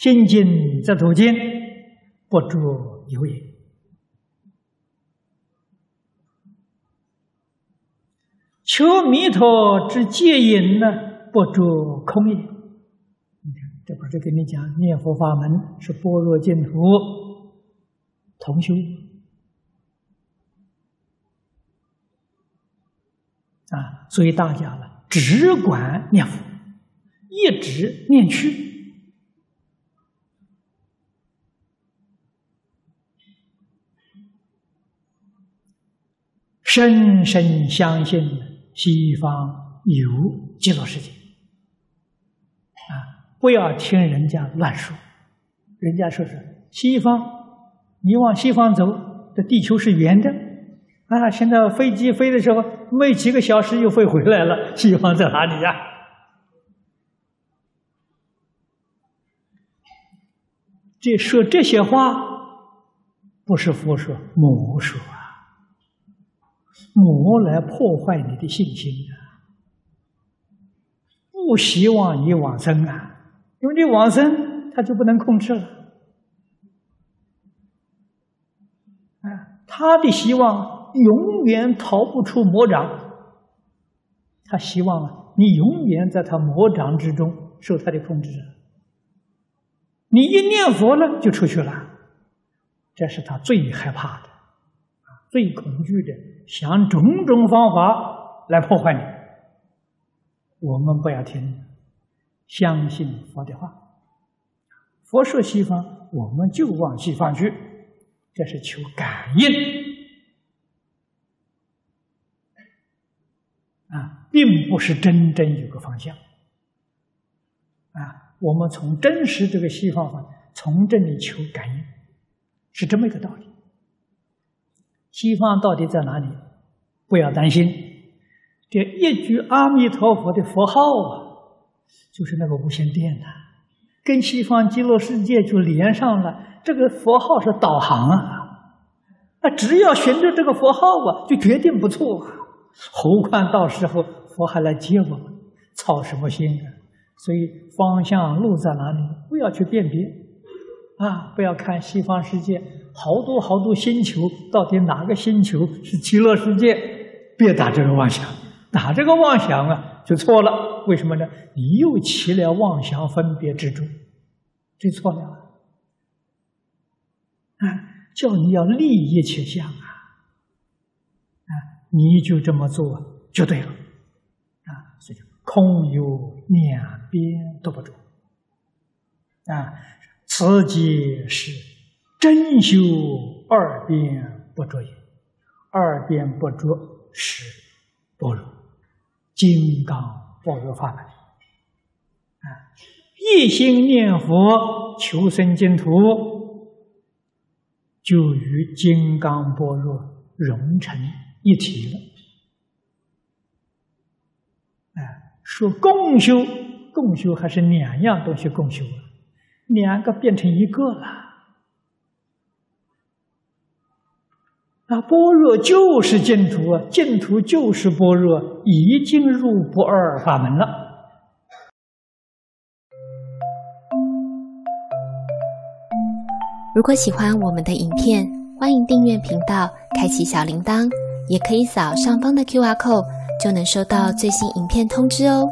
心经则途经，不着有也。求弥陀之戒引呢，不着空也。你看，这不是跟你讲念佛法门是般若净土同修啊？所以大家了，只管念佛，一直念去。深深相信西方有极乐世界啊！不要听人家乱说，人家说是西方，你往西方走，这地球是圆的啊！现在飞机飞的时候，没几个小时又飞回来了，西方在哪里呀？这说这些话，不是佛说，魔说。魔来破坏你的信心啊！不希望你往生啊，因为你往生，他就不能控制了。啊，他的希望永远逃不出魔掌，他希望你永远在他魔掌之中受他的控制。你一念佛了，就出去了，这是他最害怕的。最恐惧的，想种种方法来破坏你。我们不要听，相信佛的话。佛说西方，我们就往西方去，这是求感应啊，并不是真正有个方向啊。我们从真实这个西方方，从这里求感应，是这么一个道理。西方到底在哪里？不要担心，这一句阿弥陀佛的佛号啊，就是那个无线电呐，跟西方极乐世界就连上了。这个佛号是导航啊，那只要循着这个佛号啊，就决定不错啊。何况到时候佛还来接我们，操什么心啊？所以方向路在哪里，不要去辨别啊，不要看西方世界。好多好多星球，到底哪个星球是极乐世界？别打这个妄想，打这个妄想啊，就错了。为什么呢？你又起了妄想分别之中，这错了。啊，叫你要立一切相啊，啊，你就这么做就对了。啊，所以空有两边都不中。啊，此即是。真修二边不着也，二边不着是般若金刚般若法门啊！一心念佛求生净土，就与金刚般若融成一体了。哎，说共修，共修还是两样东西共修了，两个变成一个了。那般若就是净土，净土就是般若，已经入不二法门了。如果喜欢我们的影片，欢迎订阅频道，开启小铃铛，也可以扫上方的 Q R code，就能收到最新影片通知哦。